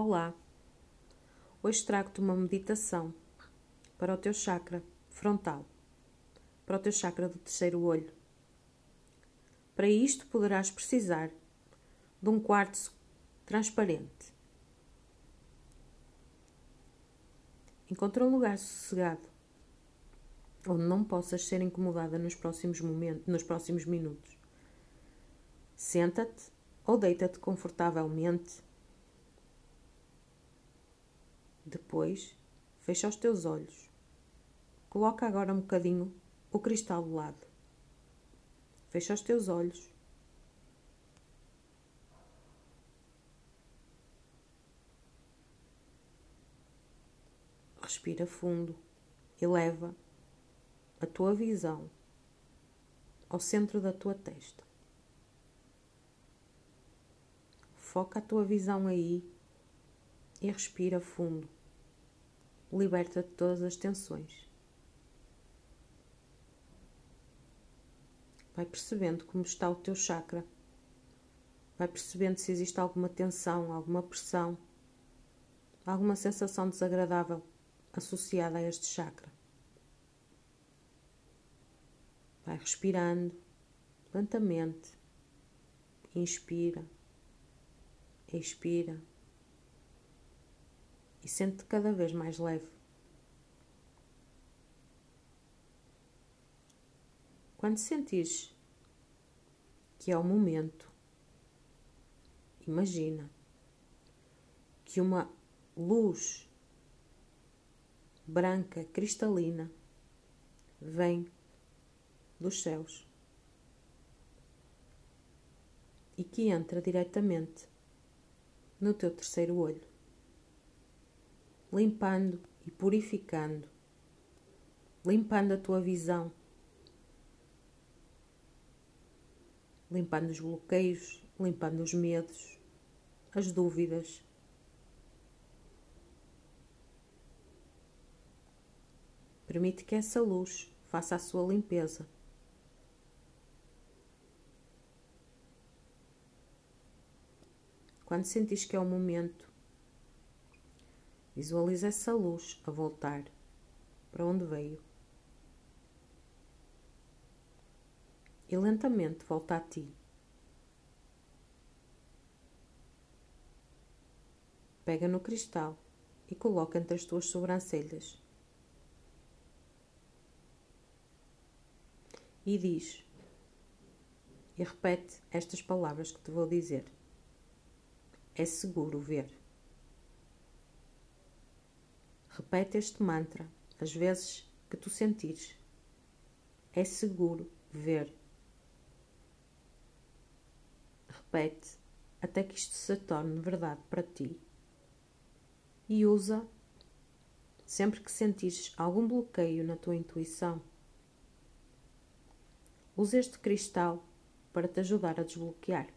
Olá! Hoje trago-te uma meditação para o teu chakra frontal, para o teu chakra do terceiro olho. Para isto poderás precisar de um quartzo transparente. Encontra um lugar sossegado onde não possas ser incomodada nos próximos momentos, nos próximos minutos. Senta-te ou deita-te confortavelmente. Depois, fecha os teus olhos. Coloca agora um bocadinho o cristal do lado. Fecha os teus olhos. Respira fundo e leva a tua visão ao centro da tua testa. Foca a tua visão aí e respira fundo. Liberta de todas as tensões. Vai percebendo como está o teu chakra. Vai percebendo se existe alguma tensão, alguma pressão, alguma sensação desagradável associada a este chakra. Vai respirando lentamente. Inspira, expira e sente-te cada vez mais leve. Quando sentires que é o momento, imagina que uma luz branca cristalina vem dos céus e que entra diretamente no teu terceiro olho, limpando e purificando, limpando a tua visão, limpando os bloqueios, limpando os medos, as dúvidas. Permite que essa luz faça a sua limpeza Quando sentires que é o momento, visualiza essa luz a voltar para onde veio. E lentamente volta a ti. Pega no cristal e coloca entre as tuas sobrancelhas. E diz, e repete estas palavras que te vou dizer é seguro ver. Repete este mantra as vezes que tu sentires. É seguro ver. Repete até que isto se torne verdade para ti. E usa sempre que sentires algum bloqueio na tua intuição. Usa este cristal para te ajudar a desbloquear.